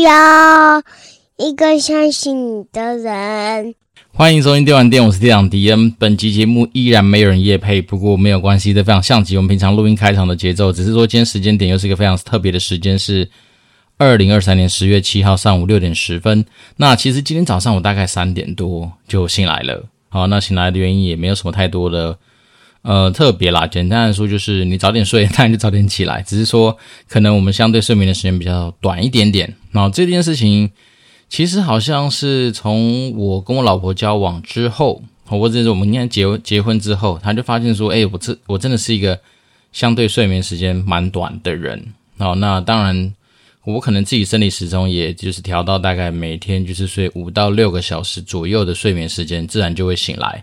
要一个相信你的人。欢迎收听电玩店，我是店长迪恩。本集节目依然没有人夜配，不过没有关系，这非常像极我们平常录音开场的节奏。只是说今天时间点又是一个非常特别的时间，是二零二三年十月七号上午六点十分。那其实今天早上我大概三点多就醒来了。好，那醒来的原因也没有什么太多的。呃，特别啦，简单的说就是你早点睡，当然就早点起来。只是说，可能我们相对睡眠的时间比较短一点点。然后这件事情，其实好像是从我跟我老婆交往之后，或者是我们应该结结婚之后，他就发现说，哎，我这我真的是一个相对睡眠时间蛮短的人。哦，那当然，我可能自己生理时钟也就是调到大概每天就是睡五到六个小时左右的睡眠时间，自然就会醒来。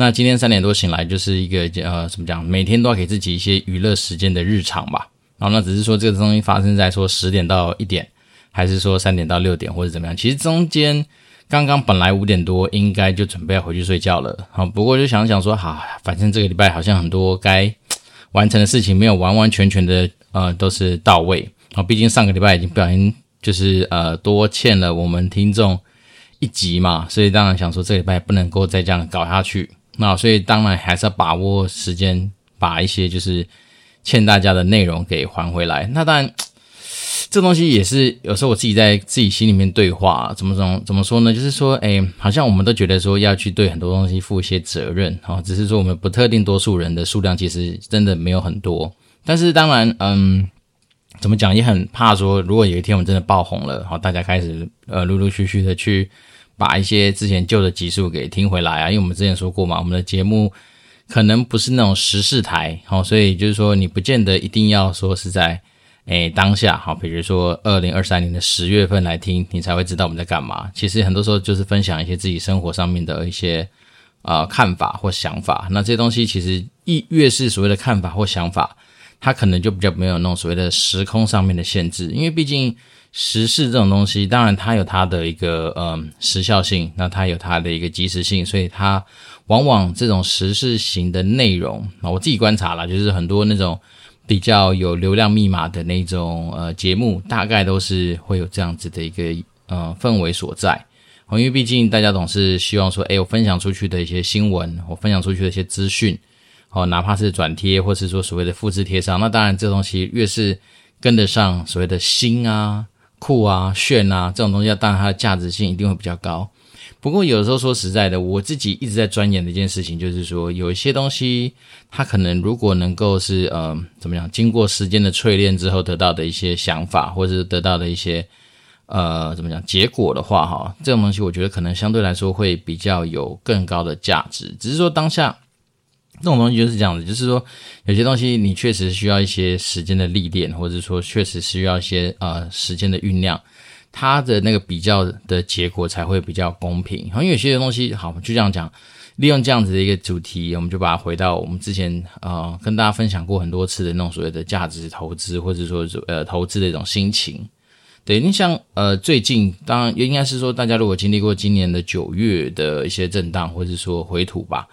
那今天三点多醒来，就是一个呃，怎么讲？每天都要给自己一些娱乐时间的日常吧。然后那只是说这个东西发生在说十点到一点，还是说三点到六点，或者怎么样？其实中间刚刚本来五点多应该就准备要回去睡觉了。好，不过就想想说，好，反正这个礼拜好像很多该完成的事情没有完完全全的呃都是到位。啊，毕竟上个礼拜已经不小心就是呃多欠了我们听众一集嘛，所以当然想说这个礼拜不能够再这样搞下去。那所以当然还是要把握时间，把一些就是欠大家的内容给还回来。那当然，这东西也是有时候我自己在自己心里面对话，怎么怎么怎么说呢？就是说，哎，好像我们都觉得说要去对很多东西负一些责任，哈，只是说我们不特定多数人的数量其实真的没有很多。但是当然，嗯，怎么讲也很怕说，如果有一天我们真的爆红了，好，大家开始呃陆陆续续的去。把一些之前旧的集数给听回来啊，因为我们之前说过嘛，我们的节目可能不是那种时事台，好，所以就是说你不见得一定要说是在诶当下，好，比如说二零二三年的十月份来听，你才会知道我们在干嘛。其实很多时候就是分享一些自己生活上面的一些呃看法或想法。那这些东西其实一越是所谓的看法或想法，它可能就比较没有那种所谓的时空上面的限制，因为毕竟。时事这种东西，当然它有它的一个嗯时效性，那它有它的一个即时性，所以它往往这种时事型的内容啊，我自己观察了，就是很多那种比较有流量密码的那种呃节目，大概都是会有这样子的一个呃氛围所在。因为毕竟大家总是希望说，诶，我分享出去的一些新闻，我分享出去的一些资讯，哦，哪怕是转贴，或是说所谓的复制贴上，那当然这东西越是跟得上所谓的新啊。酷啊、炫啊，这种东西，当然它的价值性一定会比较高。不过有时候说实在的，我自己一直在钻研的一件事情，就是说有一些东西，它可能如果能够是呃怎么样，经过时间的淬炼之后得到的一些想法，或者是得到的一些呃怎么讲结果的话，哈，这种东西我觉得可能相对来说会比较有更高的价值。只是说当下。这种东西就是这样子，就是说有些东西你确实需要一些时间的历练，或者说确实需要一些呃时间的酝酿，它的那个比较的结果才会比较公平。因为有些东西，好，就这样讲，利用这样子的一个主题，我们就把它回到我们之前呃跟大家分享过很多次的那种所谓的价值投资，或者说呃投资的一种心情。对，你像呃最近，当然应该是说大家如果经历过今年的九月的一些震荡，或者说回吐吧。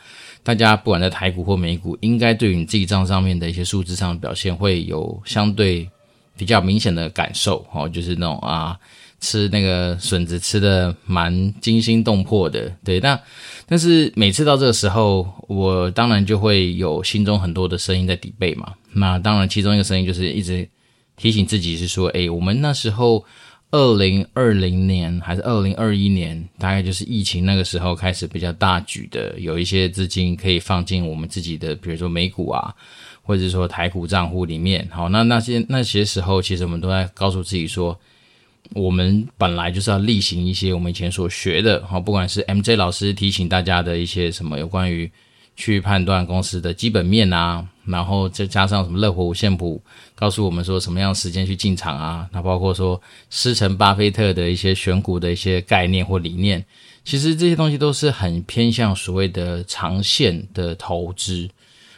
大家不管在台股或美股，应该对于你自己账上面的一些数字上的表现会有相对比较明显的感受哦，就是那种啊，吃那个笋子吃的蛮惊心动魄的，对。那但是每次到这个时候，我当然就会有心中很多的声音在抵背嘛。那当然，其中一个声音就是一直提醒自己是说，诶，我们那时候。二零二零年还是二零二一年，大概就是疫情那个时候开始比较大举的，有一些资金可以放进我们自己的，比如说美股啊，或者是说台股账户里面。好，那那些那些时候，其实我们都在告诉自己说，我们本来就是要例行一些我们以前所学的，好，不管是 MJ 老师提醒大家的一些什么有关于。去判断公司的基本面啊，然后再加上什么乐活五线谱，告诉我们说什么样时间去进场啊。那包括说师承巴菲特的一些选股的一些概念或理念，其实这些东西都是很偏向所谓的长线的投资。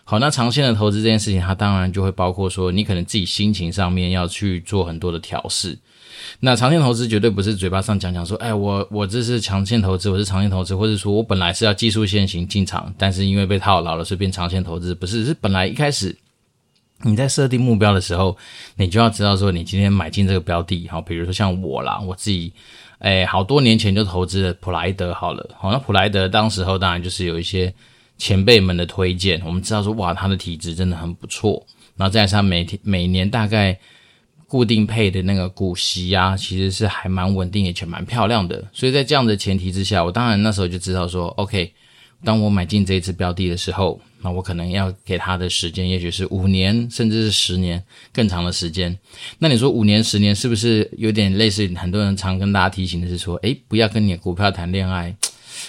好，那长线的投资这件事情，它当然就会包括说，你可能自己心情上面要去做很多的调试。那长线投资绝对不是嘴巴上讲讲说，哎，我我这是长线投资，我是长线投资，或者说我本来是要技术先行进场，但是因为被套牢了，所以变长线投资，不是，是本来一开始你在设定目标的时候，你就要知道说，你今天买进这个标的，好，比如说像我啦，我自己，哎，好多年前就投资了普莱德，好了，好，那普莱德当时候当然就是有一些前辈们的推荐，我们知道说，哇，他的体质真的很不错，然后再加上每天每年大概固定配的那个股息啊，其实是还蛮稳定，而且蛮漂亮的，所以在这样的前提之下，我当然那时候就知道说，OK。当我买进这一支标的的时候，那我可能要给他的时间，也许是五年，甚至是十年更长的时间。那你说五年、十年，是不是有点类似？很多人常跟大家提醒的是说，诶，不要跟你的股票谈恋爱。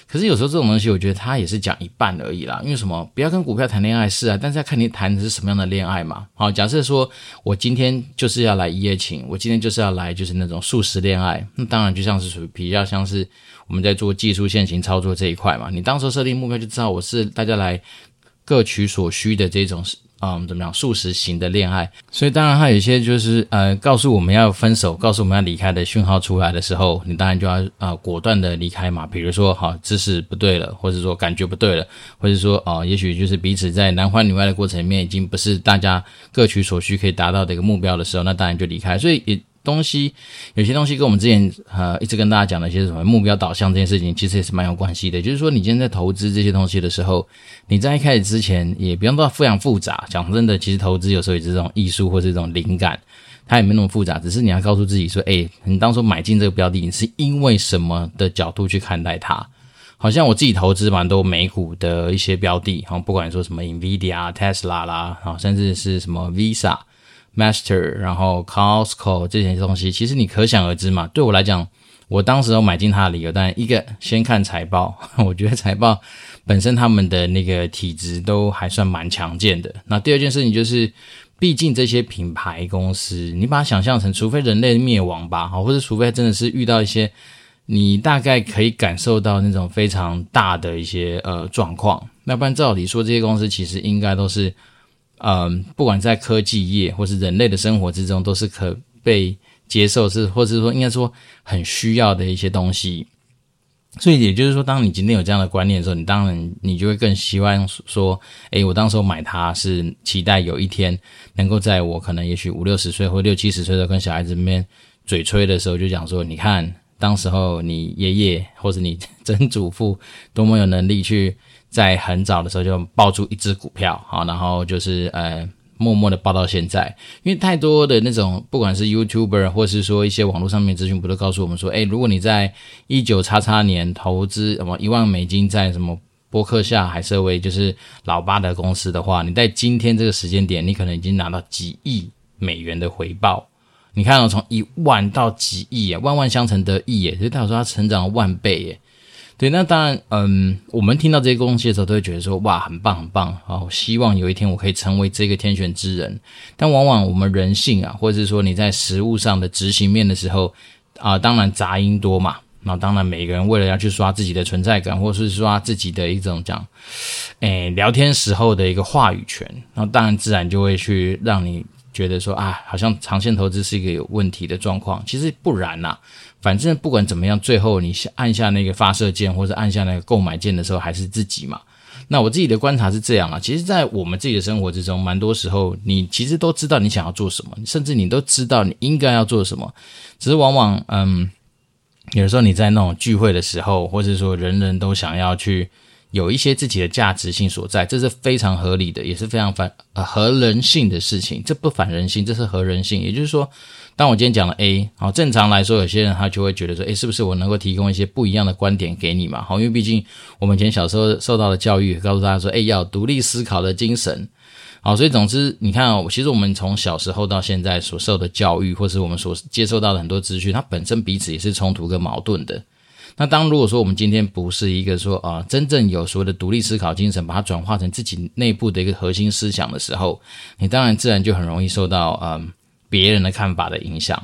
可是有时候这种东西，我觉得他也是讲一半而已啦。因为什么？不要跟股票谈恋爱是啊，但是要看你谈的是什么样的恋爱嘛。好，假设说我今天就是要来一夜情，我今天就是要来就是那种速食恋爱，那当然就像是属于比较像是我们在做技术线型操作这一块嘛。你当时设定目标就知道我是大家来各取所需的这种。啊，我们，怎么样？素食型的恋爱，所以当然它有一些就是呃，告诉我们要分手，告诉我们要离开的讯号出来的时候，你当然就要啊、果断的离开嘛。比如说，好姿势不对了，或者说感觉不对了，或者说哦、也许就是彼此在男欢女爱的过程里面，已经不是大家各取所需可以达到的一个目标的时候，那当然就离开。所以也。东西有些东西跟我们之前呃一直跟大家讲的一些什么目标导向这件事情，其实也是蛮有关系的。就是说，你今天在投资这些东西的时候，你在一开始之前也不用到非常复杂。讲真的，其实投资有时候也是这种艺术或是这种灵感，它也没那么复杂。只是你要告诉自己说，诶，你当初买进这个标的，你是因为什么的角度去看待它？好像我自己投资蛮多美股的一些标的，哈，不管说什么 Nvidia、Tesla 啦，啊，甚至是什么 Visa。Master，然后 Costco 这些东西，其实你可想而知嘛。对我来讲，我当时有买进它的理由，当然一个先看财报，我觉得财报本身他们的那个体质都还算蛮强健的。那第二件事情就是，毕竟这些品牌公司，你把它想象成，除非人类灭亡吧，好，或者除非真的是遇到一些你大概可以感受到那种非常大的一些呃状况，那不然照理说，这些公司其实应该都是。嗯，不管在科技业或是人类的生活之中，都是可被接受，是或者是说应该说很需要的一些东西。所以也就是说，当你今天有这样的观念的时候，你当然你就会更希望说，诶，我当时候买它是期待有一天能够在我可能也许五六十岁或六七十岁的跟小孩子面嘴吹的时候，就讲说，你看当时候你爷爷或者你曾祖父多么有能力去。在很早的时候就抱住一只股票，好，然后就是呃，默默的抱到现在。因为太多的那种，不管是 YouTuber 或是说一些网络上面资讯，不都告诉我们说，诶，如果你在一九叉叉年投资什么一万美金在什么波克夏海瑟薇，就是老八的公司的话，你在今天这个时间点，你可能已经拿到几亿美元的回报。你看到从一万到几亿啊，万万相乘得亿耶，所以代表说它成长了万倍耶。对，那当然，嗯，我们听到这些东西的时候，都会觉得说，哇，很棒，很棒，好，希望有一天我可以成为这个天选之人。但往往我们人性啊，或者是说你在实务上的执行面的时候，啊，当然杂音多嘛。那当然，每个人为了要去刷自己的存在感，或是刷自己的一种讲，诶，聊天时候的一个话语权，那当然自然就会去让你觉得说，啊，好像长线投资是一个有问题的状况。其实不然呐、反正不管怎么样，最后你按下那个发射键或者按下那个购买键的时候，还是自己嘛。那我自己的观察是这样啊，其实，在我们自己的生活之中，蛮多时候你其实都知道你想要做什么，甚至你都知道你应该要做什么，只是往往嗯，有的时候你在那种聚会的时候，或者说人人都想要去有一些自己的价值性所在，这是非常合理的，也是非常反呃合人性的事情。这不反人性，这是合人性，也就是说。当我今天讲了 A，好，正常来说，有些人他就会觉得说，诶，是不是我能够提供一些不一样的观点给你嘛？好，因为毕竟我们以前小时候受到的教育，告诉大家说，诶，要独立思考的精神。好，所以总之，你看哦，其实我们从小时候到现在所受的教育，或是我们所接受到的很多资讯，它本身彼此也是冲突跟矛盾的。那当如果说我们今天不是一个说啊，真正有所谓的独立思考精神，把它转化成自己内部的一个核心思想的时候，你当然自然就很容易受到嗯。别人的看法的影响，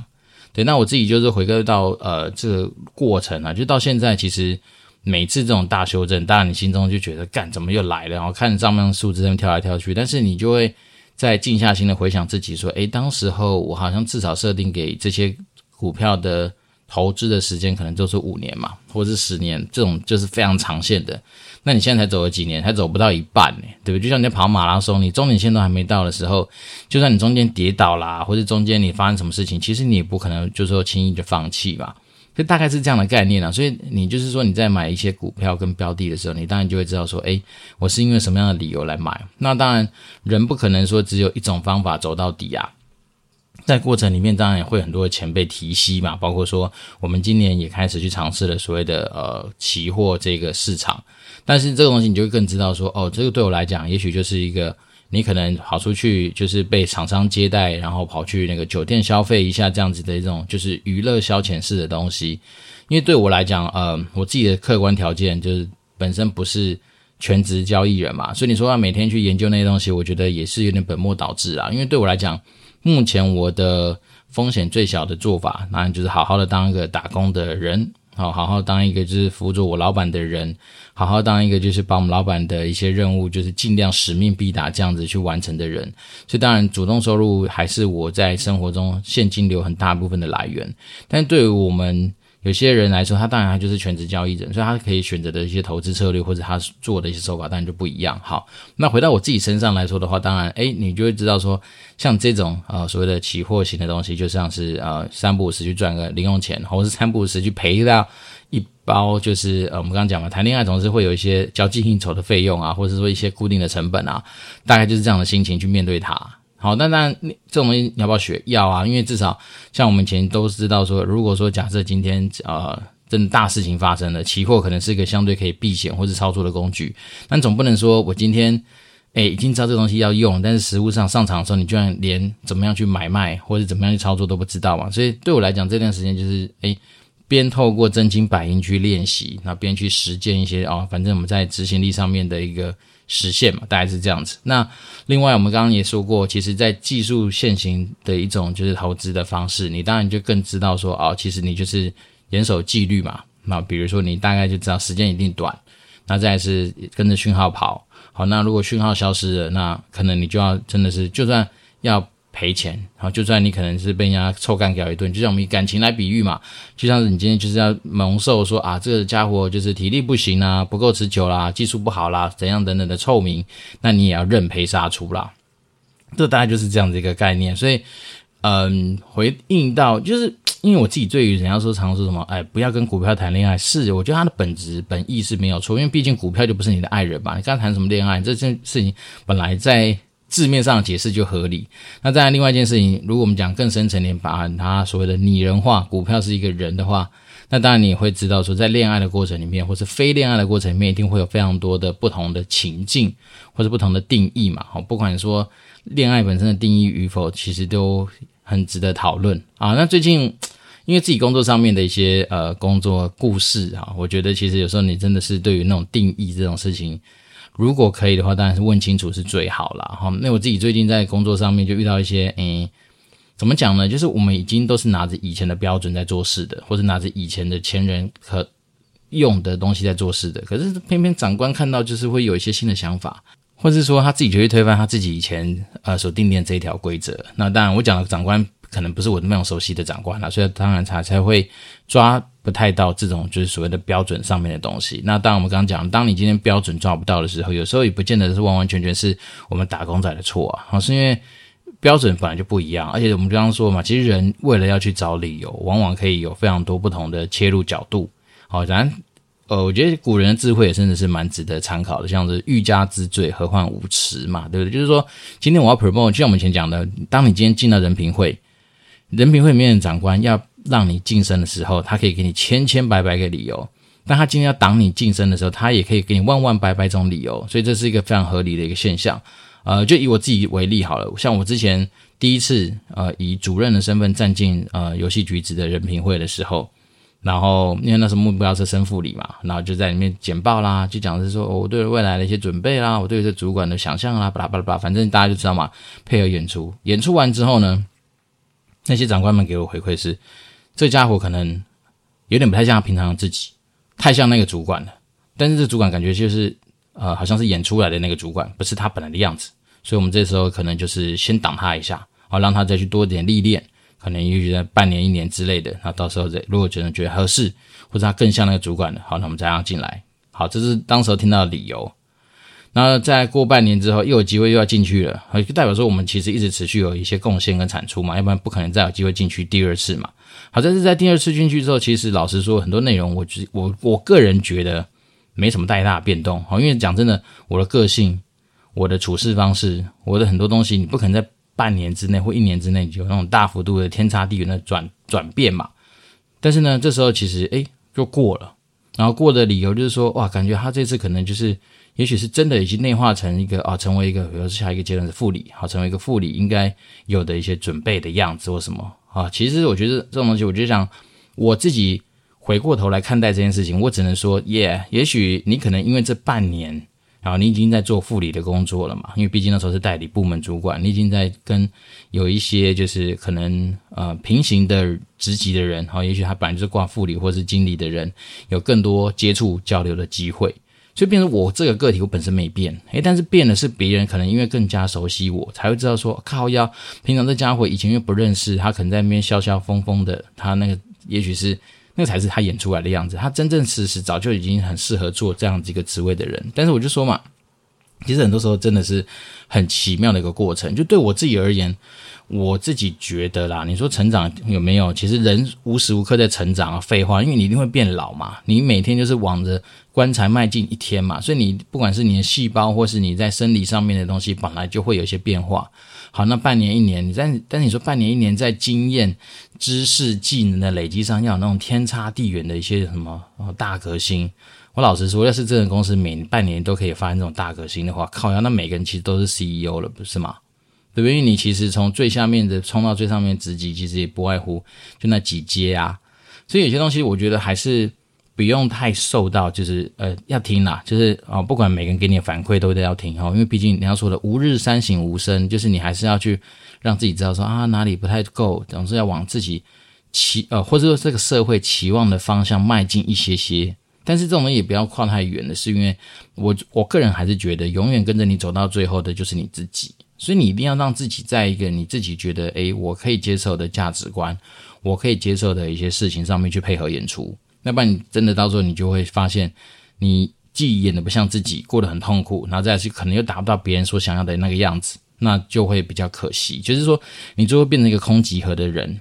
对，那我自己就是回归到呃这个过程啊，就到现在，其实每次这种大修正，当然你心中就觉得干怎么又来了，然后看着账面数字在那跳来跳去，但是你就会在静下心的回想自己说，诶，当时候我好像至少设定给这些股票的投资的时间可能就是五年嘛，或者是十年，这种就是非常长线的。那你现在才走了几年，才走不到一半呢，对不对？就像你在跑马拉松，你终点线都还没到的时候，就算你中间跌倒啦，或者中间你发生什么事情，其实你也不可能就是说轻易就放弃吧。就大概是这样的概念啊，所以你就是说你在买一些股票跟标的的时候，你当然就会知道说，诶，我是因为什么样的理由来买。那当然，人不可能说只有一种方法走到底啊，在过程里面当然也会很多的钱被提息嘛，包括说我们今年也开始去尝试了所谓的呃期货这个市场，但是这个东西你就会更知道说，哦，这个对我来讲，也许就是一个。你可能跑出去就是被厂商接待，然后跑去那个酒店消费一下这样子的一种就是娱乐消遣式的东西。因为对我来讲，呃，我自己的客观条件就是本身不是全职交易人嘛，所以你说要每天去研究那些东西，我觉得也是有点本末倒置啊。因为对我来讲，目前我的风险最小的做法，那就是好好的当一个打工的人。好，好好当一个就是辅佐我老板的人，好好当一个就是把我们老板的一些任务，就是尽量使命必达这样子去完成的人。所以当然，主动收入还是我在生活中现金流很大部分的来源。但对于我们。有些人来说，他当然他就是全职交易人，所以他可以选择的一些投资策略或者他做的一些手法，当然就不一样。好，那回到我自己身上来说的话，当然，诶，你就会知道说，像这种呃所谓的期货型的东西，就像是呃三不五时去赚个零用钱，或者是三不五时去赔掉一包，就是呃我们刚刚讲嘛，谈恋爱总是会有一些交际应酬的费用啊，或者说一些固定的成本啊，大概就是这样的心情去面对它。好，那当然，这种东西你要不要学？要啊，因为至少像我们前都知道说，如果说假设今天呃真的大事情发生了，期货可能是一个相对可以避险或者操作的工具，但总不能说我今天诶已经知道这东西要用，但是实物上上场的时候，你居然连怎么样去买卖或者怎么样去操作都不知道嘛？所以对我来讲，这段时间就是诶边透过真金白银去练习，那边去实践一些哦，反正我们在执行力上面的一个。实现嘛，大概是这样子。那另外，我们刚刚也说过，其实，在技术现行的一种就是投资的方式，你当然就更知道说，哦，其实你就是严守纪律嘛。那比如说，你大概就知道时间一定短，那再是跟着讯号跑。好，那如果讯号消失了，那可能你就要真的是，就算要。赔钱，好，就算你可能是被人家臭干掉一顿，就像我们以感情来比喻嘛，就像是你今天就是要蒙受说啊，这个家伙就是体力不行啊，不够持久啦，技术不好啦，怎样等等的臭名，那你也要认赔杀出啦。这大概就是这样的一个概念。所以，嗯，回应到就是因为我自己对于人家说常说什么，哎，不要跟股票谈恋爱，是我觉得它的本质本意是没有错，因为毕竟股票就不是你的爱人嘛，你刚谈什么恋爱，这件事情本来在。字面上解释就合理。那再另外一件事情，如果我们讲更深层点，把它所谓的拟人化，股票是一个人的话，那当然你也会知道说，在恋爱的过程里面，或是非恋爱的过程里面，一定会有非常多的不同的情境，或者不同的定义嘛。好，不管说恋爱本身的定义与否，其实都很值得讨论啊。那最近因为自己工作上面的一些呃工作故事啊，我觉得其实有时候你真的是对于那种定义这种事情。如果可以的话，当然是问清楚是最好了哈。那我自己最近在工作上面就遇到一些，诶，怎么讲呢？就是我们已经都是拿着以前的标准在做事的，或者拿着以前的前人可用的东西在做事的。可是偏偏长官看到，就是会有一些新的想法，或是说他自己就会推翻他自己以前呃所定定这一条规则。那当然，我讲的长官可能不是我那种熟悉的长官了，所以当然他才会抓。不太到这种就是所谓的标准上面的东西。那当，我们刚刚讲，当你今天标准抓不到的时候，有时候也不见得是完完全全是我们打工仔的错啊。好，是因为标准本来就不一样，而且我们刚刚说嘛，其实人为了要去找理由，往往可以有非常多不同的切入角度。好，然呃，我觉得古人的智慧也真的是蛮值得参考的，像是欲加之罪，何患无辞嘛，对不对？就是说，今天我要 promote，就像我们以前讲的，当你今天进到人品会，人品会里面的长官要。让你晋升的时候，他可以给你千千百百个理由；但他今天要挡你晋升的时候，他也可以给你万万百百种理由。所以这是一个非常合理的一个现象。呃，就以我自己为例好了，像我之前第一次呃以主任的身份站进呃游戏局子的人评会的时候，然后因为那时候目标是升副理嘛，然后就在里面简报啦，就讲是说我对未来的一些准备啦，我对这主管的想象啦，巴拉巴拉巴拉，反正大家就知道嘛。配合演出，演出完之后呢，那些长官们给我回馈是。这家伙可能有点不太像平常的自己，太像那个主管了。但是这主管感觉就是，呃，好像是演出来的那个主管，不是他本来的样子。所以我们这时候可能就是先挡他一下，好让他再去多点历练。可能也许在半年、一年之类的。那到时候再如果觉得觉得合适，或者他更像那个主管的，好，那我们再让他进来。好，这是当时候听到的理由。那再过半年之后，又有机会又要进去了，就代表说我们其实一直持续有一些贡献跟产出嘛，要不然不可能再有机会进去第二次嘛。好，但是在第二次进去之后，其实老实说，很多内容我觉我我个人觉得没什么太大的变动。好，因为讲真的，我的个性、我的处事方式、我的很多东西，你不可能在半年之内或一年之内有那种大幅度的天差地远的转转变嘛。但是呢，这时候其实诶就过了，然后过的理由就是说，哇，感觉他这次可能就是。也许是真的已经内化成一个啊，成为一个，比如说下一个阶段的副理，好，成为一个副理应该有的一些准备的样子或什么啊。其实我觉得这种东西，我就想我自己回过头来看待这件事情，我只能说，耶，也许你可能因为这半年，然后你已经在做副理的工作了嘛，因为毕竟那时候是代理部门主管，你已经在跟有一些就是可能呃平行的职级的人，好，也许他本来就是挂副理或是经理的人，有更多接触交流的机会。所以变成我这个个体，我本身没变，诶，但是变的是别人，可能因为更加熟悉我，才会知道说靠腰，平常这家伙以前又不认识，他可能在那边笑笑疯疯的，他那个也许是那个才是他演出来的样子，他真正实实早就已经很适合做这样子一个职位的人。但是我就说嘛，其实很多时候真的是很奇妙的一个过程，就对我自己而言。我自己觉得啦，你说成长有没有？其实人无时无刻在成长啊，废话，因为你一定会变老嘛。你每天就是往着棺材迈进一天嘛，所以你不管是你的细胞，或是你在生理上面的东西，本来就会有一些变化。好，那半年一年，你在但你说半年一年在经验、知识、技能的累积上，要有那种天差地远的一些什么哦大革新。我老实说，要是这个公司每半年都可以发生这种大革新的话，靠呀，那每个人其实都是 CEO 了，不是吗？对不对？因为你其实从最下面的冲到最上面职级，其实也不外乎就那几阶啊。所以有些东西，我觉得还是不用太受到，就是呃要听啦，就是啊、哦，不管每个人给你的反馈都得要听哈、哦。因为毕竟你要说的“吾日三省吾身”，就是你还是要去让自己知道说啊哪里不太够，总是要往自己期呃或者说这个社会期望的方向迈进一些些。但是这种东西也不要跨太远的，是因为我我个人还是觉得，永远跟着你走到最后的就是你自己。所以你一定要让自己在一个你自己觉得，诶，我可以接受的价值观，我可以接受的一些事情上面去配合演出。要不然你真的到时候你就会发现，你既演的不像自己，过得很痛苦，然后再去可能又达不到别人所想要的那个样子，那就会比较可惜。就是说，你最后变成一个空集合的人。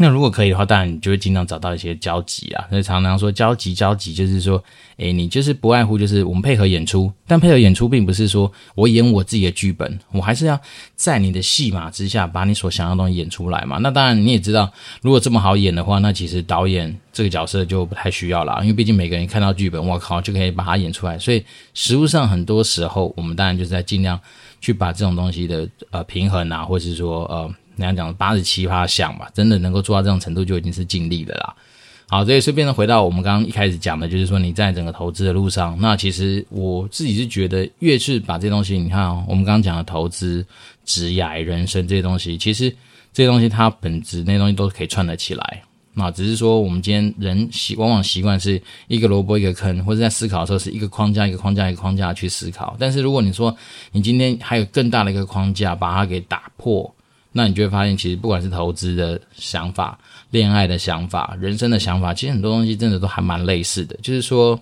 那如果可以的话，当然你就会尽量找到一些交集啊。所以常常说交集，交集就是说，诶，你就是不外乎就是我们配合演出，但配合演出并不是说我演我自己的剧本，我还是要在你的戏码之下把你所想要的东西演出来嘛。那当然你也知道，如果这么好演的话，那其实导演这个角色就不太需要了，因为毕竟每个人看到剧本，我靠就可以把它演出来。所以实务上很多时候，我们当然就是在尽量去把这种东西的呃平衡啊，或是说呃。人家讲八十七趴像吧，真的能够做到这种程度就已经是尽力了啦。好，这里顺便的回到我们刚刚一开始讲的，就是说你在整个投资的路上，那其实我自己是觉得，越是把这些东西，你看，我们刚刚讲的投资、职业、人生这些东西，其实这些东西它本质那些东西都可以串得起来。那只是说我们今天人习往往习惯是一个萝卜一个坑，或者在思考的时候是一个框架一个框架一个框架去思考。但是如果你说你今天还有更大的一个框架，把它给打破。那你就会发现，其实不管是投资的想法、恋爱的想法、人生的想法，其实很多东西真的都还蛮类似的。就是说，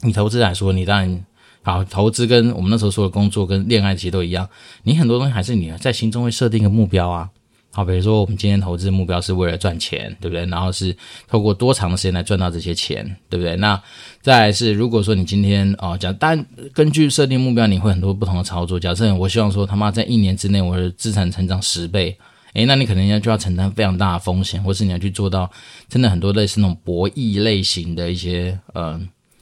你投资来说，你当然好，投资跟我们那时候说的工作跟恋爱其实都一样，你很多东西还是你在心中会设定一个目标啊。好，比如说我们今天投资的目标是为了赚钱，对不对？然后是透过多长的时间来赚到这些钱，对不对？那再来是，如果说你今天哦，讲，但根据设定目标，你会很多不同的操作。假设我希望说他妈在一年之内我的资产成长十倍，诶，那你可能要就要承担非常大的风险，或是你要去做到真的很多类似那种博弈类型的一些呃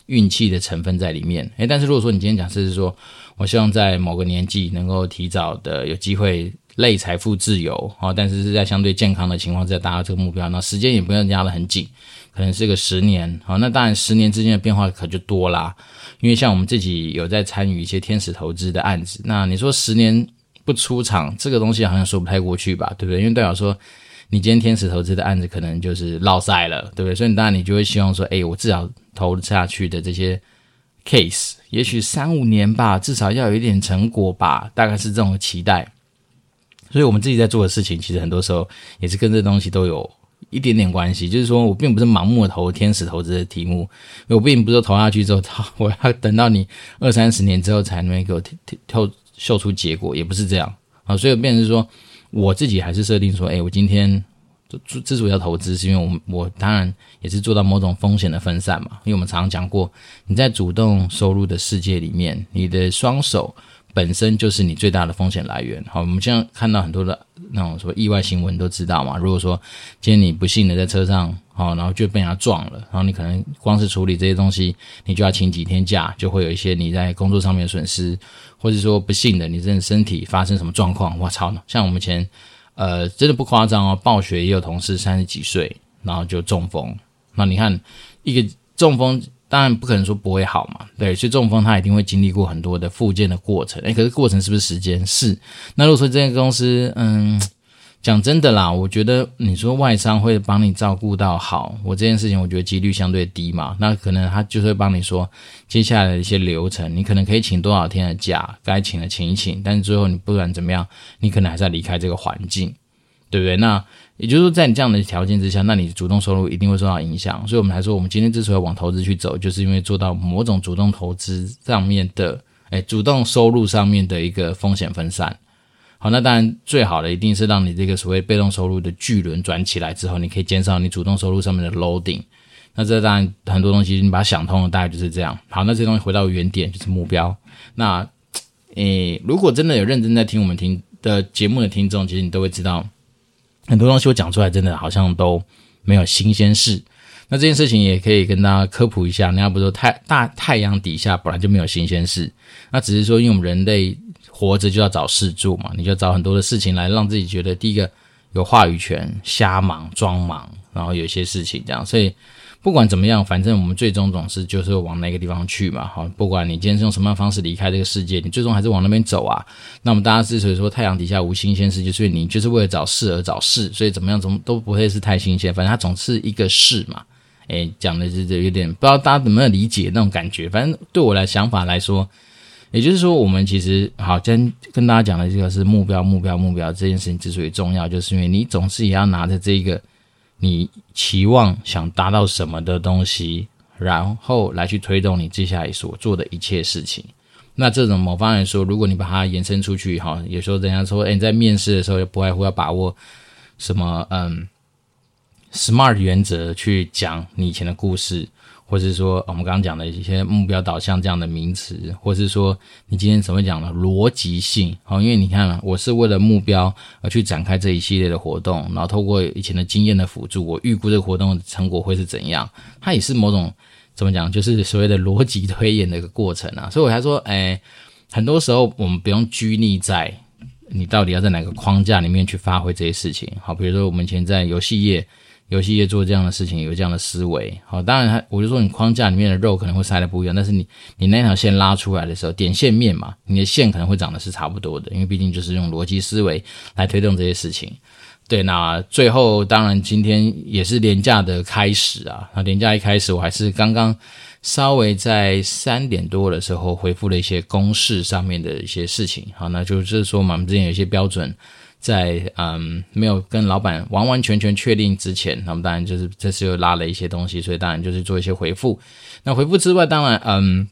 运气的成分在里面。诶，但是如果说你今天讲是说我希望在某个年纪能够提早的有机会。类财富自由，啊，但是是在相对健康的情况下达到这个目标，那时间也不用压得很紧，可能是个十年，好，那当然十年之间的变化可就多啦，因为像我们自己有在参与一些天使投资的案子，那你说十年不出场，这个东西好像说不太过去吧，对不对？因为代表说你今天天使投资的案子可能就是落赛了，对不对？所以当然你就会希望说，诶，我至少投下去的这些 case，也许三五年吧，至少要有一点成果吧，大概是这种期待。所以我们自己在做的事情，其实很多时候也是跟这东西都有一点点关系。就是说我并不是盲目的投天使投资的题目，我并不是说投下去之后，我要等到你 二三十年之后才能给我跳秀出结果，也不是这样啊。所以变成说，我自己还是设定说，哎，我今天之之所以要投资，是因为我我当然也是做到某种风险的分散嘛。因为我们常常讲过，你在主动收入的世界里面，你的双手。本身就是你最大的风险来源。好，我们现在看到很多的那种什么意外新闻都知道嘛。如果说今天你不幸的在车上，好，然后就被人家撞了，然后你可能光是处理这些东西，你就要请几天假，就会有一些你在工作上面的损失，或者说不幸的你真的身体发生什么状况，我操！像我们前呃真的不夸张哦，暴雪也有同事三十几岁，然后就中风。那你看一个中风。当然不可能说不会好嘛，对，所以中风它一定会经历过很多的复健的过程。诶，可是过程是不是时间？是。那如果说这个公司，嗯，讲真的啦，我觉得你说外商会帮你照顾到好，我这件事情我觉得几率相对低嘛。那可能他就会帮你说接下来的一些流程，你可能可以请多少天的假，该请的请一请，但是最后你不管怎么样，你可能还是要离开这个环境，对不对？那。也就是说，在你这样的条件之下，那你主动收入一定会受到影响。所以，我们来说，我们今天之所以往投资去走，就是因为做到某种主动投资上面的，哎，主动收入上面的一个风险分散。好，那当然最好的一定是让你这个所谓被动收入的巨轮转起来之后，你可以减少你主动收入上面的 loading。那这当然很多东西你把它想通了，大概就是这样。好，那这些东西回到原点就是目标。那，诶，如果真的有认真在听我们听的节目的听众，其实你都会知道。很多东西我讲出来，真的好像都没有新鲜事。那这件事情也可以跟大家科普一下。人家不是说太大太阳底下本来就没有新鲜事，那只是说因为我们人类活着就要找事做嘛，你就找很多的事情来让自己觉得第一个有话语权，瞎忙装忙，然后有些事情这样，所以。不管怎么样，反正我们最终总是就是往那个地方去嘛。好，不管你今天是用什么样方式离开这个世界，你最终还是往那边走啊。那我们大家之所以说太阳底下无新鲜事，就是你就是为了找事而找事，所以怎么样怎么都不会是太新鲜。反正它总是一个事嘛。诶，讲的是有点不知道大家怎么样理解那种感觉。反正对我来想法来说，也就是说，我们其实好，今天跟大家讲的这个是目标，目标，目标这件事情之所以重要，就是因为你总是也要拿着这个。你期望想达到什么的东西，然后来去推动你接下来所做的一切事情。那这种某方来说，如果你把它延伸出去，哈，有时候人家说，诶，你在面试的时候也不外乎要把握什么，嗯，SMART 原则去讲你以前的故事。或是说我们刚刚讲的一些目标导向这样的名词，或是说你今天怎么讲的逻辑性，好，因为你看，我是为了目标而去展开这一系列的活动，然后透过以前的经验的辅助，我预估这个活动的成果会是怎样，它也是某种怎么讲，就是所谓的逻辑推演的一个过程啊。所以我才说，哎，很多时候我们不用拘泥在你到底要在哪个框架里面去发挥这些事情，好，比如说我们以前在游戏业。游戏业做这样的事情，有这样的思维，好，当然，我就说你框架里面的肉可能会塞得不一样，但是你你那条线拉出来的时候，点线面嘛，你的线可能会长得是差不多的，因为毕竟就是用逻辑思维来推动这些事情。对，那最后当然今天也是廉价的开始啊，那廉价一开始，我还是刚刚稍微在三点多的时候回复了一些公式上面的一些事情，好，那就是说嘛，我们之前有一些标准。在嗯，没有跟老板完完全全确定之前，那么当然就是这次又拉了一些东西，所以当然就是做一些回复。那回复之外，当然嗯，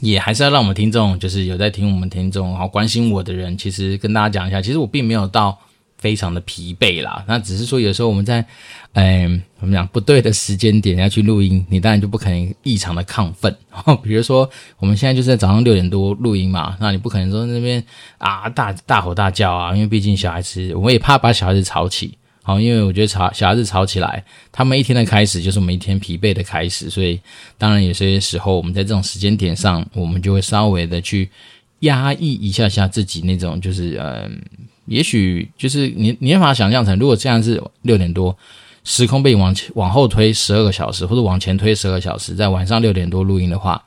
也还是要让我们听众，就是有在听我们听众，然后关心我的人，其实跟大家讲一下，其实我并没有到。非常的疲惫啦，那只是说有时候我们在，嗯，怎么讲不对的时间点要去录音，你当然就不可能异常的亢奋。比如说我们现在就是在早上六点多录音嘛，那你不可能说那边啊大大吼大叫啊，因为毕竟小孩子，我们也怕把小孩子吵起。好，因为我觉得吵小孩子吵起来，他们一天的开始就是我们一天疲惫的开始，所以当然有些时候我们在这种时间点上，我们就会稍微的去压抑一下下自己那种就是嗯。也许就是你，你无法想象成，如果这样是六点多，时空被往前往后推十二个小时，或者往前推十二个小时，在晚上六点多录音的话，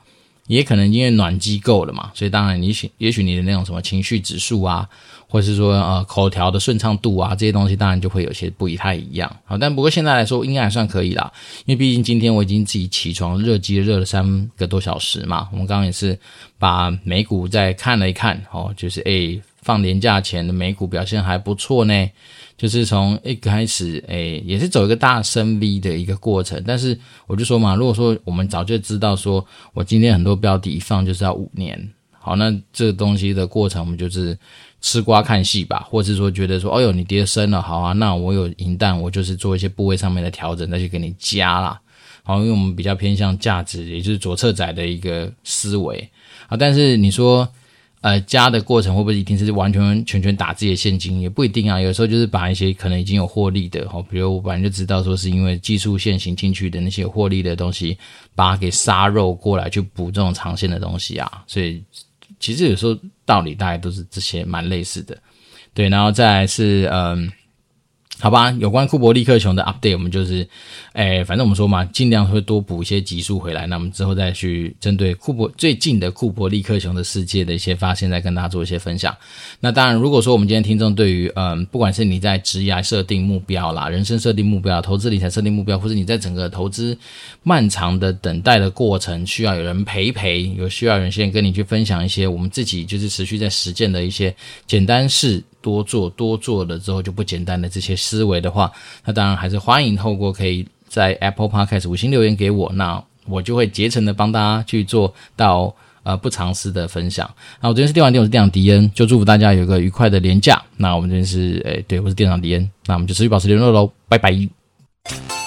也可能因为暖机够了嘛，所以当然你许也许你的那种什么情绪指数啊，或者是说呃口条的顺畅度啊，这些东西当然就会有些不太一样。好，但不过现在来说应该还算可以啦，因为毕竟今天我已经自己起床热机热了三个多小时嘛，我们刚刚也是把美股再看了一看，哦，就是诶。放年假前的美股表现还不错呢，就是从一开始，诶，也是走一个大升 V 的一个过程。但是我就说嘛，如果说我们早就知道说，我今天很多标的一放就是要五年，好，那这个东西的过程我们就是吃瓜看戏吧，或是说觉得说，哎呦，你跌深了，好啊，那我有银弹，我就是做一些部位上面的调整，再去给你加啦。好，因为我们比较偏向价值，也就是左侧仔的一个思维啊。但是你说，呃，加的过程会不会一定是完全全全打自己的现金？也不一定啊。有时候就是把一些可能已经有获利的，哈，比如我本来就知道说是因为技术线行进去的那些获利的东西，把它给杀肉过来去补这种长线的东西啊。所以其实有时候道理大概都是这些蛮类似的，对。然后再来是嗯。好吧，有关库伯利克熊的 update，我们就是，诶，反正我们说嘛，尽量会多补一些集数回来。那我们之后再去针对库伯最近的库伯利克熊的世界的一些发现，再跟大家做一些分享。那当然，如果说我们今天听众对于，嗯，不管是你在职业设定目标啦，人生设定目标，投资理财设定目标，或者你在整个投资漫长的等待的过程，需要有人陪陪，有需要人先跟你去分享一些我们自己就是持续在实践的一些简单事。多做多做了之后就不简单的这些思维的话，那当然还是欢迎透过可以在 Apple Podcast 五星留言给我，那我就会竭诚的帮大家去做到呃不尝试的分享。那我这边是电玩店，我是店长迪恩，就祝福大家有一个愉快的连假。那我们这边是诶，对，我是店长迪恩，那我们就持续保持联络喽，拜拜。